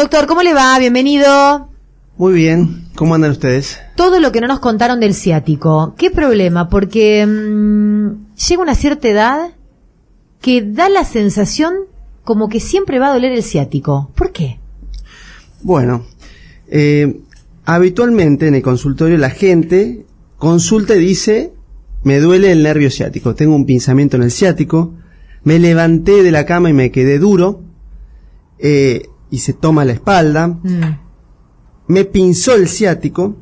Doctor, ¿cómo le va? Bienvenido. Muy bien, ¿cómo andan ustedes? Todo lo que no nos contaron del ciático, ¿qué problema? Porque mmm, llega una cierta edad que da la sensación como que siempre va a doler el ciático. ¿Por qué? Bueno, eh, habitualmente en el consultorio la gente consulta y dice, me duele el nervio ciático, tengo un pinzamiento en el ciático, me levanté de la cama y me quedé duro, eh, y se toma la espalda, mm. me pinzó el ciático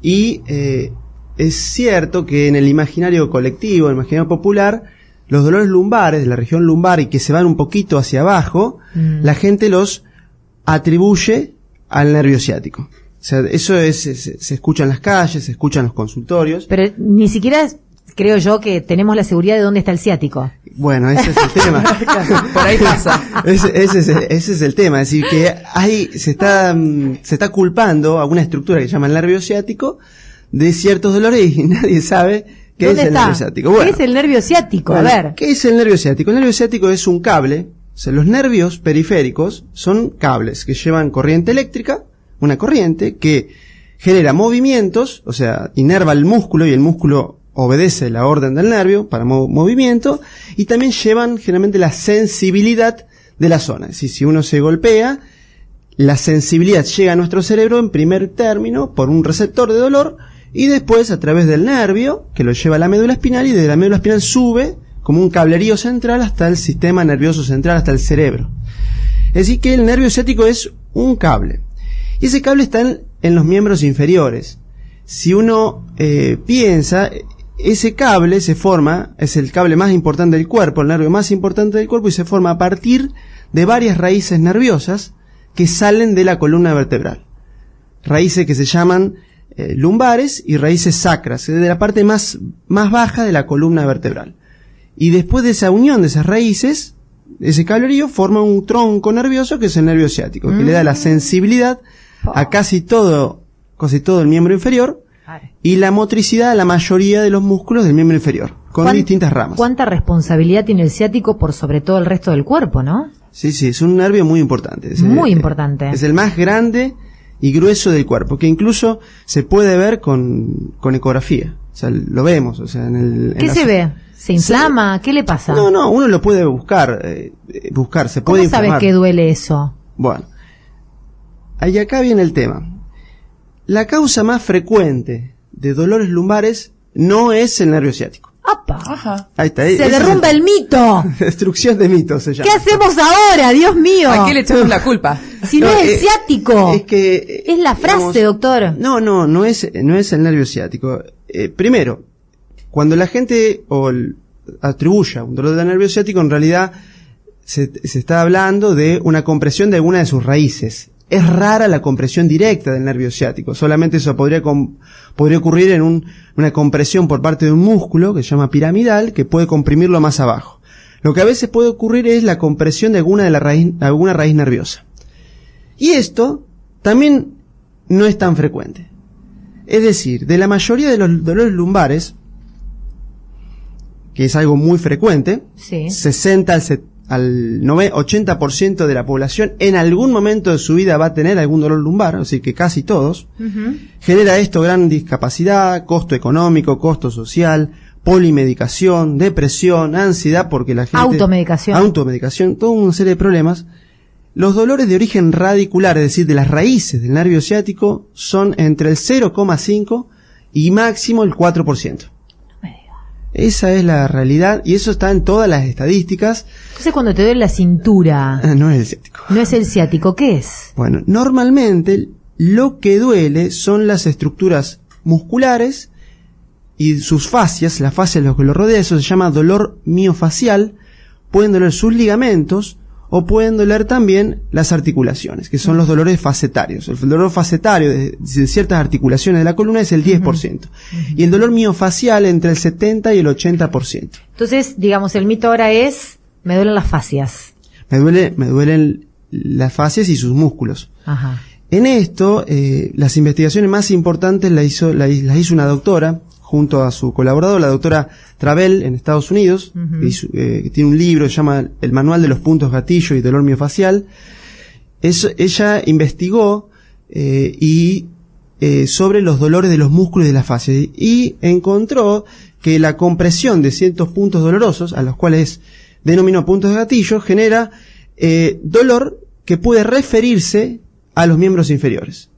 y eh, es cierto que en el imaginario colectivo, el imaginario popular, los dolores lumbares de la región lumbar y que se van un poquito hacia abajo, mm. la gente los atribuye al nervio ciático. O sea, eso es, se escucha en las calles, se escucha en los consultorios. Pero ni siquiera creo yo que tenemos la seguridad de dónde está el ciático. Bueno, ese es el tema. Por ahí pasa. Ese, ese, es, ese, es, el tema. Es decir, que ahí se está, mm, se está culpando a una estructura que se llama el nervio ciático de ciertos dolores y nadie sabe qué es el nervio ciático. ¿Qué es el nervio ciático? a ver. ¿Qué es el nervio ciático? El nervio ciático es un cable. O sea, los nervios periféricos son cables que llevan corriente eléctrica, una corriente que genera movimientos, o sea, inerva el músculo y el músculo obedece la orden del nervio para movimiento y también llevan generalmente la sensibilidad de la zona. Es decir, si uno se golpea, la sensibilidad llega a nuestro cerebro en primer término por un receptor de dolor y después a través del nervio que lo lleva a la médula espinal y de la médula espinal sube como un cablerío central hasta el sistema nervioso central, hasta el cerebro. Es decir, que el nervio ciático es un cable. Y ese cable está en, los miembros inferiores. Si uno eh, piensa, ese cable se forma, es el cable más importante del cuerpo, el nervio más importante del cuerpo, y se forma a partir de varias raíces nerviosas que salen de la columna vertebral. Raíces que se llaman eh, lumbares y raíces sacras, de la parte más, más baja de la columna vertebral. Y después de esa unión de esas raíces, ese cablerío forma un tronco nervioso que es el nervio ciático, que le da la mm. sensibilidad a casi todo, casi todo el miembro inferior, y la motricidad a la mayoría de los músculos del miembro inferior, con distintas ramas. ¿Cuánta responsabilidad tiene el ciático por sobre todo el resto del cuerpo, no? Sí, sí, es un nervio muy importante. muy importante. Es el más grande y grueso del cuerpo, que incluso se puede ver con, con ecografía. O sea, lo vemos. O sea, en el, ¿Qué se ve? ¿Se inflama? ¿Qué le pasa? No, no, uno lo puede buscar, eh, buscar, se puede ¿Cómo sabes que duele eso? Bueno, ahí acá viene el tema. La causa más frecuente de dolores lumbares no es el nervio ciático. ¡Apa! Ahí está. Se derrumba el mito. Destrucción de mitos se llama. ¿Qué hacemos ahora? Dios mío. ¿A quién le echamos la culpa? Si no, es el eh, ciático. Es que. Es la frase, doctor. No, no, no es, no es el nervio ciático. Eh, primero, cuando la gente o atribuya un dolor de nervio ciático, en realidad se, se está hablando de una compresión de alguna de sus raíces es rara la compresión directa del nervio ciático. Solamente eso podría, podría ocurrir en una compresión por parte de un músculo que se llama piramidal que puede comprimirlo más abajo. Lo que a veces puede ocurrir es la compresión de alguna, de la raíz, alguna raíz nerviosa. Y esto también no es tan frecuente. Es decir, de la mayoría de los dolores lumbares, que es algo muy frecuente, 60 al al 80% de la población en algún momento de su vida va a tener algún dolor lumbar, así que casi todos. Genera esto gran discapacidad, costo económico, costo social, polimedicación, depresión, ansiedad, porque la gente... Automedicación. Automedicación, toda una serie de problemas. Los dolores de origen radicular, es decir, de las raíces del nervio ciático, son entre el 0,5 y máximo el 4%. Esa es la realidad y eso está en todas las estadísticas. Entonces cuando te duele la cintura, Ah, No es el ciático. no es el ciático, ¿qué es? Bueno, normalmente lo que duele son las estructuras musculares y sus fascias, la fascia de lo que lo rodea, eso se llama dolor miofacial. Pueden doler sus ligamentos o pueden doler también las articulaciones, que son los dolores facetarios. El dolor facetario de, ciertas articulaciones de la columna es el 10%. Y el dolor miofacial entre el 70 y el 80%. Entonces, digamos, el mito ahora es, me duelen las fascias. Me duele, me duelen las fascias y sus músculos. Ajá. En esto, eh, las investigaciones más importantes las hizo, la- las hizo una doctora junto a su colaborador, la doctora Travel en Estados Unidos, que, eh, que tiene un libro que se llama El Manual de los Puntos Gatillo y Dolor Miofacial. Ella investigó eh, y eh, sobre los dolores de los músculos y de la fascia y encontró que la compresión de ciertos puntos dolorosos, a los cuales denominó puntos de gatillo, genera dolor que puede referirse a los miembros inferiores.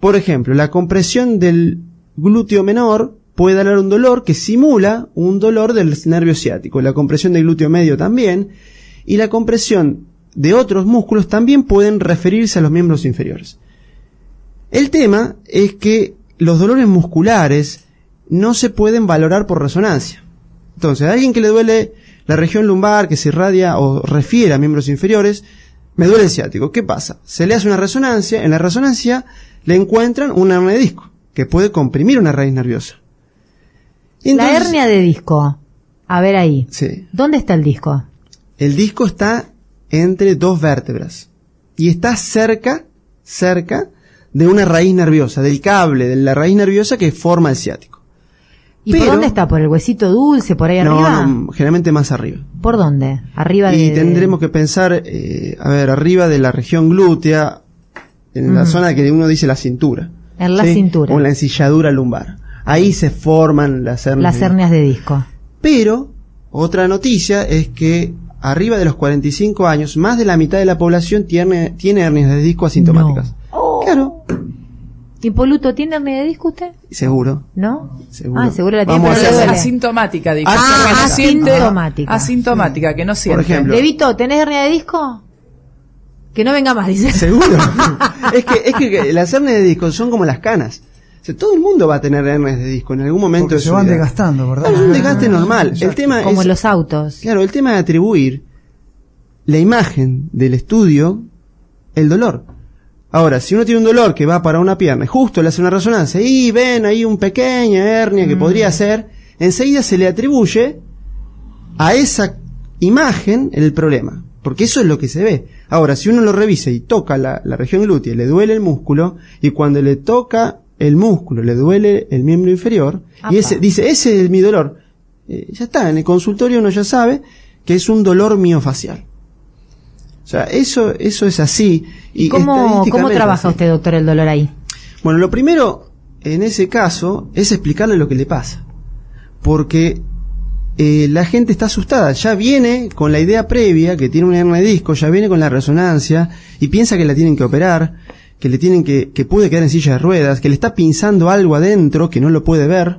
Por ejemplo, la compresión del glúteo menor puede dar un dolor que simula un dolor del nervio ciático. La compresión del glúteo medio también. Y la compresión de otros músculos también pueden referirse a los miembros inferiores. El tema es que los dolores musculares no se pueden valorar por resonancia. Entonces, a alguien que le duele la región lumbar, que se irradia o refiere a miembros inferiores, me duele el ciático. ¿Qué pasa? Se le hace una resonancia, en la resonancia le encuentran una hernia de disco, que puede comprimir una raíz nerviosa. La hernia de disco. A ver ahí. Sí. ¿Dónde está el disco? El disco está entre dos vértebras y está cerca, cerca de una raíz nerviosa, del cable de la raíz nerviosa que forma el ciático. ¿Y Pero- por dónde está? ¿Por el huesito dulce? ¿Por ahí No, arriba? no, generalmente más arriba. ¿Por dónde? Arriba de... Y tendremos que pensar, eh, a ver, arriba de la región glútea, en la zona que uno dice la cintura. En la cintura. O en la ensilladura lumbar. Ahí se forman las hernias. Las de- hernias de disco. Pero, otra noticia es que arriba de los 45 años, más de la mitad de la población tiene, tiene hernias de disco asintomáticas. Oh. Claro, ¿Impoluto tiene hernia de disco usted? seguro. ¿No? Seguro. Ah, seguro la tiene, Vamos pero duele. asintomática, dijo. Ah, que no siente- asintomática. Asintomática, que no siente. ejemplo. Levito, ¿tenés hernia de disco? Que no venga más, dice. Seguro. es que, es que las hernias de disco son como las canas. O sea, todo el mundo va a tener hernias de disco en algún momento Porque de se su van vida. desgastando, ¿verdad? Claro, es un desgaste normal. El tema Como es, en los autos. claro, el tema de atribuir la imagen del estudio, el dolor. Ahora, si uno tiene un dolor que va para una pierna y justo le hace una resonancia y ven ahí un pequeña hernia que podría ser, enseguida se le atribuye a esa imagen el problema. Porque eso es lo que se ve. Ahora, si uno lo revisa y toca la, la región glútea, le duele el músculo, y cuando le toca el músculo, le duele el miembro inferior, Apa. y ese, dice, ese es mi dolor. Eh, ya está, en el consultorio uno ya sabe que es un dolor miofacial. O sea, eso, eso es así. Y ¿Cómo, ¿Cómo trabaja usted, doctor, el dolor ahí? Bueno, lo primero en ese caso es explicarle lo que le pasa. Porque eh, la gente está asustada, ya viene con la idea previa que tiene un hernia de disco, ya viene con la resonancia y piensa que la tienen que operar, que le tienen que, que puede quedar en silla de ruedas, que le está pinzando algo adentro que no lo puede ver.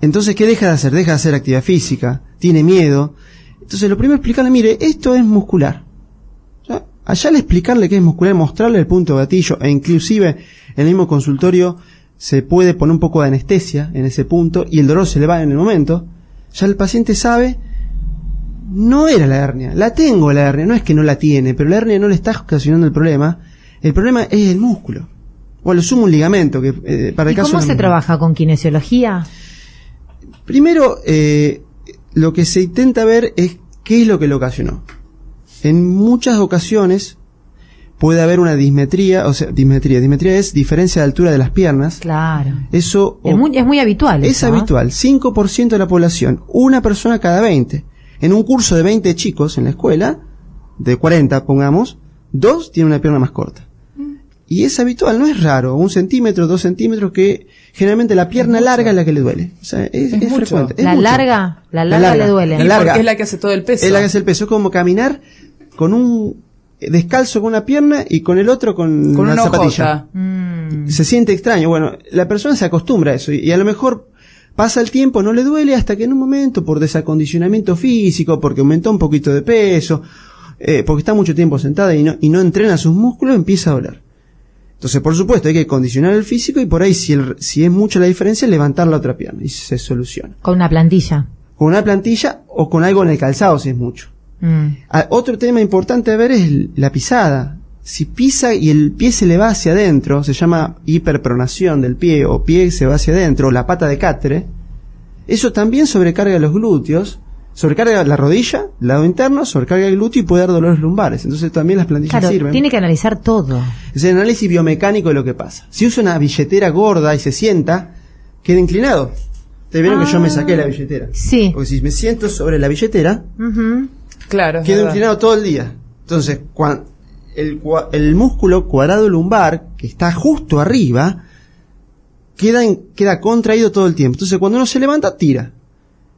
Entonces, ¿qué deja de hacer? Deja de hacer actividad física, tiene miedo. Entonces, lo primero es explicarle, mire, esto es muscular. Ya, Allá al explicarle qué es muscular, mostrarle el punto de gatillo, e inclusive en el mismo consultorio se puede poner un poco de anestesia en ese punto y el dolor se le va en el momento, ya el paciente sabe, no era la hernia, la tengo la hernia, no es que no la tiene, pero la hernia no le está ocasionando el problema, el problema es el músculo. O a lo sumo un ligamento, que eh, para el ¿Y caso cómo se trabaja con kinesiología? Primero, eh, lo que se intenta ver es qué es lo que lo ocasionó. En muchas ocasiones puede haber una dismetría, o sea, dismetría, dismetría es diferencia de altura de las piernas. Claro. Eso Es muy, es muy habitual. es eso, habitual, 5% de la población, una persona cada 20. En un curso de 20 chicos en la escuela, de 40 pongamos, dos tienen una pierna más corta. Y es habitual, no es raro, un centímetro, dos centímetros, que generalmente la pierna larga es la que le duele. O sea, es, Es es mucho. frecuente. es La mucho. larga, la La larga le duele. La larga. es la que hace todo el peso. Es la que hace el peso, es como caminar con un descalzo con una pierna y con el otro con, con la una zapatilla. Mm. Se siente extraño. Bueno, la persona se acostumbra a eso y, y a lo mejor pasa el tiempo, no le duele hasta que en un momento, por desacondicionamiento físico, porque aumentó un poquito de peso, eh, porque está mucho tiempo sentada y no, y no entrena sus músculos, empieza a doler. Entonces, por supuesto, hay que condicionar el físico y por ahí, si, el- si es mucha la diferencia, levantar la otra pierna y se soluciona. Con una plantilla. Con una plantilla o con algo en el calzado, si es mucho. Mm. Ah, otro tema importante a ver es la pisada. Si pisa y el pie se le va hacia adentro, se llama hiperpronación del pie o pie se va hacia adentro, o la pata de catre, eso también sobrecarga los glúteos, sobrecarga la rodilla, el lado interno, sobrecarga el glúteo y puede dar dolores lumbares. Entonces también las plantillas Claro, sirven. tiene que analizar todo. Es el análisis biomecánico de lo que pasa. Si usa una billetera gorda y se sienta, queda inclinado. Te vieron que yo me saqué la billetera. Sí. Porque si me siento sobre la billetera, Ujú. Claro. es quedo inclinado todo el día. Entonces, cuan- el, cua- el músculo cuadrado lumbar, que está justo arriba, queda, en- queda contraído todo el tiempo. Entonces, cuando uno se levanta, tira.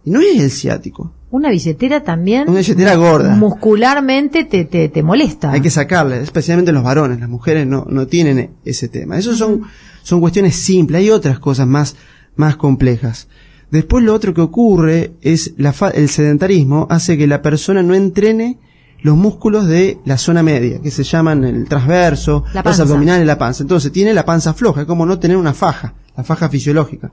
Y no es el ciático. Una billetera también. Una billetera gorda. Muscularmente te, te, te molesta. Hay que sacarle, especialmente los varones. Las mujeres no, no tienen ese tema. Esos son, son cuestiones simples. Hay otras cosas más, más complejas. Después lo otro que ocurre es la fa- el sedentarismo hace que la persona no entrene los músculos de la zona media, que se llaman el transverso, La los abdominales, la panza. Entonces tiene la panza floja, es como no tener una faja, la faja fisiológica.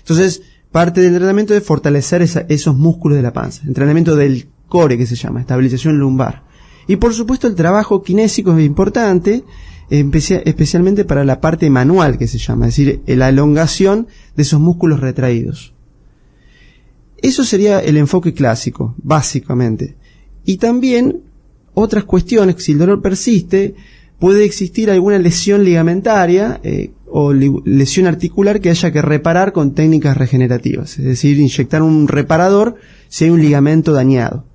Entonces, parte del entrenamiento es fortalecer esos músculos de la panza. Entrenamiento del core, que se llama, estabilización lumbar. Y por supuesto el trabajo kinésico es importante, especia- especialmente para la parte manual, que se llama, es decir, la elongación de esos músculos retraídos. Eso sería el enfoque clásico, básicamente. Y también otras cuestiones, si el dolor persiste, puede existir alguna lesión ligamentaria eh, o lesión articular que haya que reparar con técnicas regenerativas, es decir, inyectar un reparador si hay un ligamento dañado.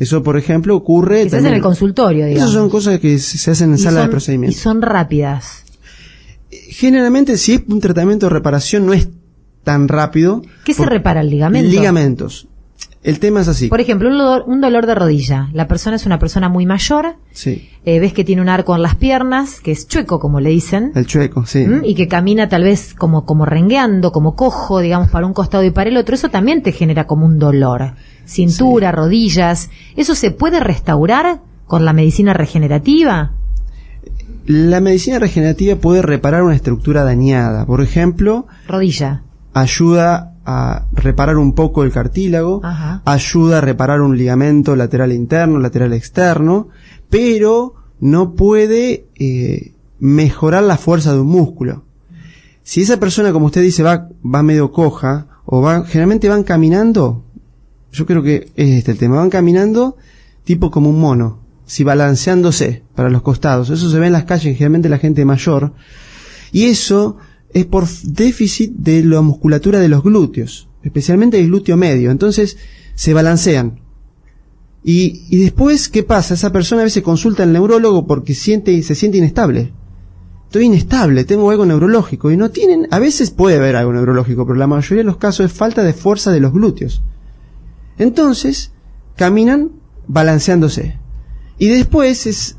Eso, por ejemplo, ocurre... Quizás en también- el consultorio, digamos. Esas son cosas que se hacen en sala de son- procedimiento. Y son rápidas. Generalmente, si es un tratamiento de reparación, no es tan rápido. ¿Qué se repara el ligamento? Ligamentos. El tema es así. Por ejemplo, un dolor, un dolor de rodilla. La persona es una persona muy mayor, Sí. eh, ves que tiene un arco en las piernas, que es chueco, como le dicen, El chueco, sí. ¿m? y que camina tal vez como, como rengueando, como cojo, digamos, para un costado y para el otro. Eso también te genera como un dolor. Cintura, rodillas. ¿Eso se puede restaurar con la medicina regenerativa? La medicina regenerativa puede reparar una estructura dañada. Por ejemplo, Rodilla. ayuda a reparar un poco el cartílago, Ajá. ayuda a reparar un ligamento lateral interno, lateral externo, pero no puede eh, mejorar la fuerza de un músculo. Si esa persona, como usted dice, va, va medio coja, o va, generalmente van caminando, yo creo que es este el tema, van caminando tipo como un mono, si balanceándose para los costados. Eso se ve en las calles, generalmente la gente mayor, y eso es por déficit de la musculatura de los glúteos, especialmente el glúteo medio. Entonces se balancean. Y, y después, ¿qué pasa? Esa persona a veces consulta al neurólogo porque siente, se siente inestable. Estoy inestable, tengo algo neurológico. Y no tienen, a veces puede haber algo neurológico, pero la mayoría de los casos es falta de fuerza de los glúteos. Entonces, caminan balanceándose. Y después es,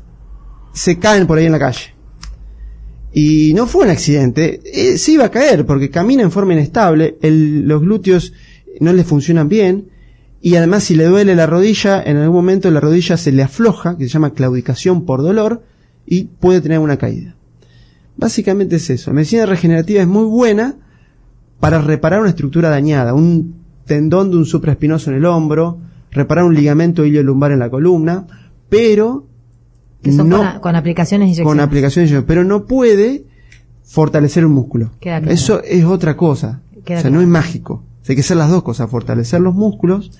se caen por ahí en la calle. Y no fue un accidente, eh, se iba a caer porque camina en forma inestable, los glúteos no le funcionan bien y además si le duele la rodilla, en algún momento la rodilla se le afloja, que se llama claudicación por dolor, y puede tener una caída. Básicamente es eso. La medicina regenerativa es muy buena para reparar una estructura dañada, un tendón de un supraespinoso en el hombro, reparar un ligamento ilio lumbar en la columna, pero Que son no con, con aplicaciones de con inyecciones. aplicaciones, pero no puede fortalecer un músculo. Claro. Eso es otra cosa. Queda o sea, claro. no es mágico. O sea, hay que hacer las dos cosas, fortalecer los músculos,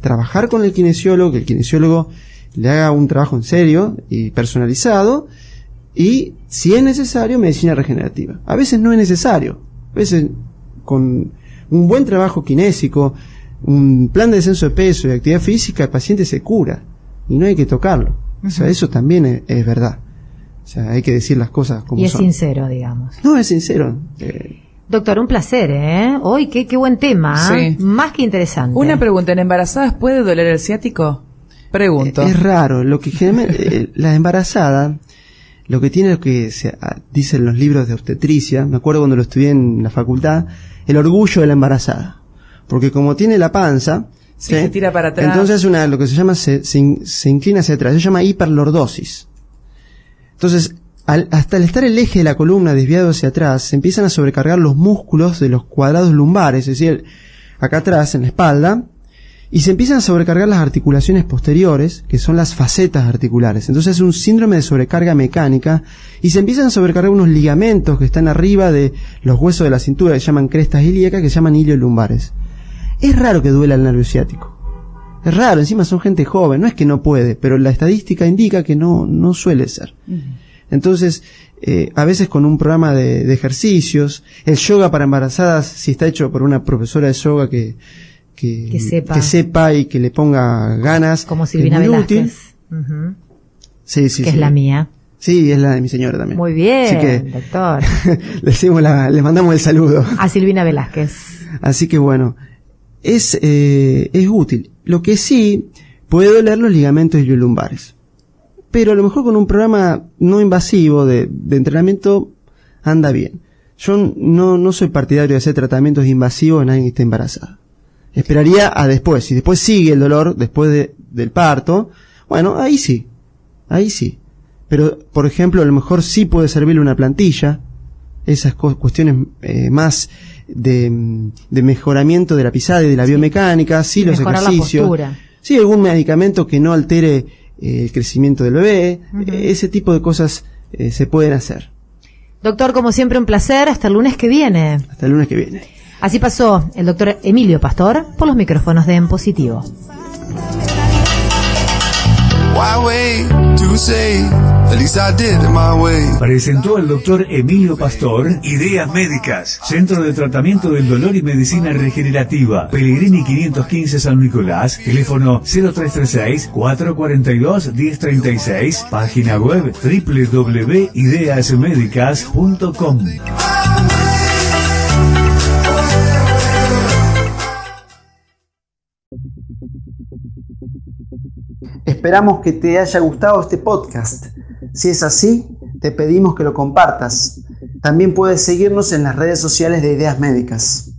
trabajar con el kinesiólogo, que el kinesiólogo le haga un trabajo en serio y personalizado, y si es necesario, medicina regenerativa. A veces no es necesario. A veces con un buen trabajo kinésico, un plan de descenso de peso y actividad física, el paciente se cura y no hay que tocarlo. O sea, eso también es, es verdad. O sea, hay que decir las cosas como Y es son. sincero, digamos. No, es sincero. Eh, Doctor, un placer, ¿eh? Hoy, qué, qué buen tema. ¿eh? Sí. Más que interesante. Una pregunta, ¿en embarazadas puede doler el ciático? Pregunto. Es raro, lo que generalmente, eh, la embarazada, lo que tiene lo que se ah, dicen los libros de obstetricia, me acuerdo cuando lo estudié en la facultad, el orgullo de la embarazada. Porque como tiene la panza, Sí, se tira para atrás. Entonces una, lo que se llama, se, se in- se inclina hacia atrás, se llama hiperlordosis. Entonces, al- hasta al estar el eje de la columna desviado hacia atrás, se empiezan a sobrecargar los músculos de los cuadrados lumbares, es decir, acá atrás, en la espalda, y se empiezan a sobrecargar las articulaciones posteriores, que son las facetas articulares. Entonces es un síndrome de sobrecarga mecánica y se empiezan a sobrecargar unos ligamentos que están arriba de los huesos de la cintura, que se llaman crestas ilíacas, que se llaman ilios lumbares. Es raro que duela el nervio ciático. Es raro, encima son gente joven, no es que no puede, pero la estadística indica que no, no suele ser. Entonces, eh, a veces con un programa de, de ejercicios, el yoga para embarazadas, si está hecho por una profesora de yoga que, que, Que sepa. que sepa y que le ponga ganas, Como es Silvina muy Velázquez. útil. Sí, sí, que sí. es la mía. Sí, es la de mi señora también. Muy bien, Así que doctor. le, decimos la- le mandamos el saludo. A Silvina Velázquez. Así que bueno, es, eh, es útil. Lo que sí puede doler los ligamentos iliolumbares. Pero a lo mejor con un programa no invasivo de, de entrenamiento anda bien. Yo no, no soy partidario de hacer tratamientos invasivos en alguien que esté embarazada. Esperaría a después. Si después sigue el dolor, después de- del parto, bueno, ahí sí. Ahí sí. Pero, por ejemplo, a lo mejor sí puede servirle una plantilla, esas cu- cuestiones eh, más de, de mejoramiento de la pisada y de la biomecánica, sí los la ejercicios. Sí, algún medicamento que no altere eh, el crecimiento del bebé, eh, ese tipo de cosas eh, se pueden hacer. Doctor, como siempre, un placer. Hasta el lunes que viene. Hasta el lunes que viene. Así pasó el doctor Emilio Pastor por los micrófonos de En Positivo. Presentó el doctor Emilio Pastor Ideas Médicas, Centro de Tratamiento del Dolor y Medicina Regenerativa, Pellegrini 515 San Nicolás, teléfono 0336-442-1036, página web www.ideasmedicas.com. Esperamos que te haya gustado este podcast. Si es así, te pedimos que lo compartas. También puedes seguirnos en las redes sociales de Ideas Médicas.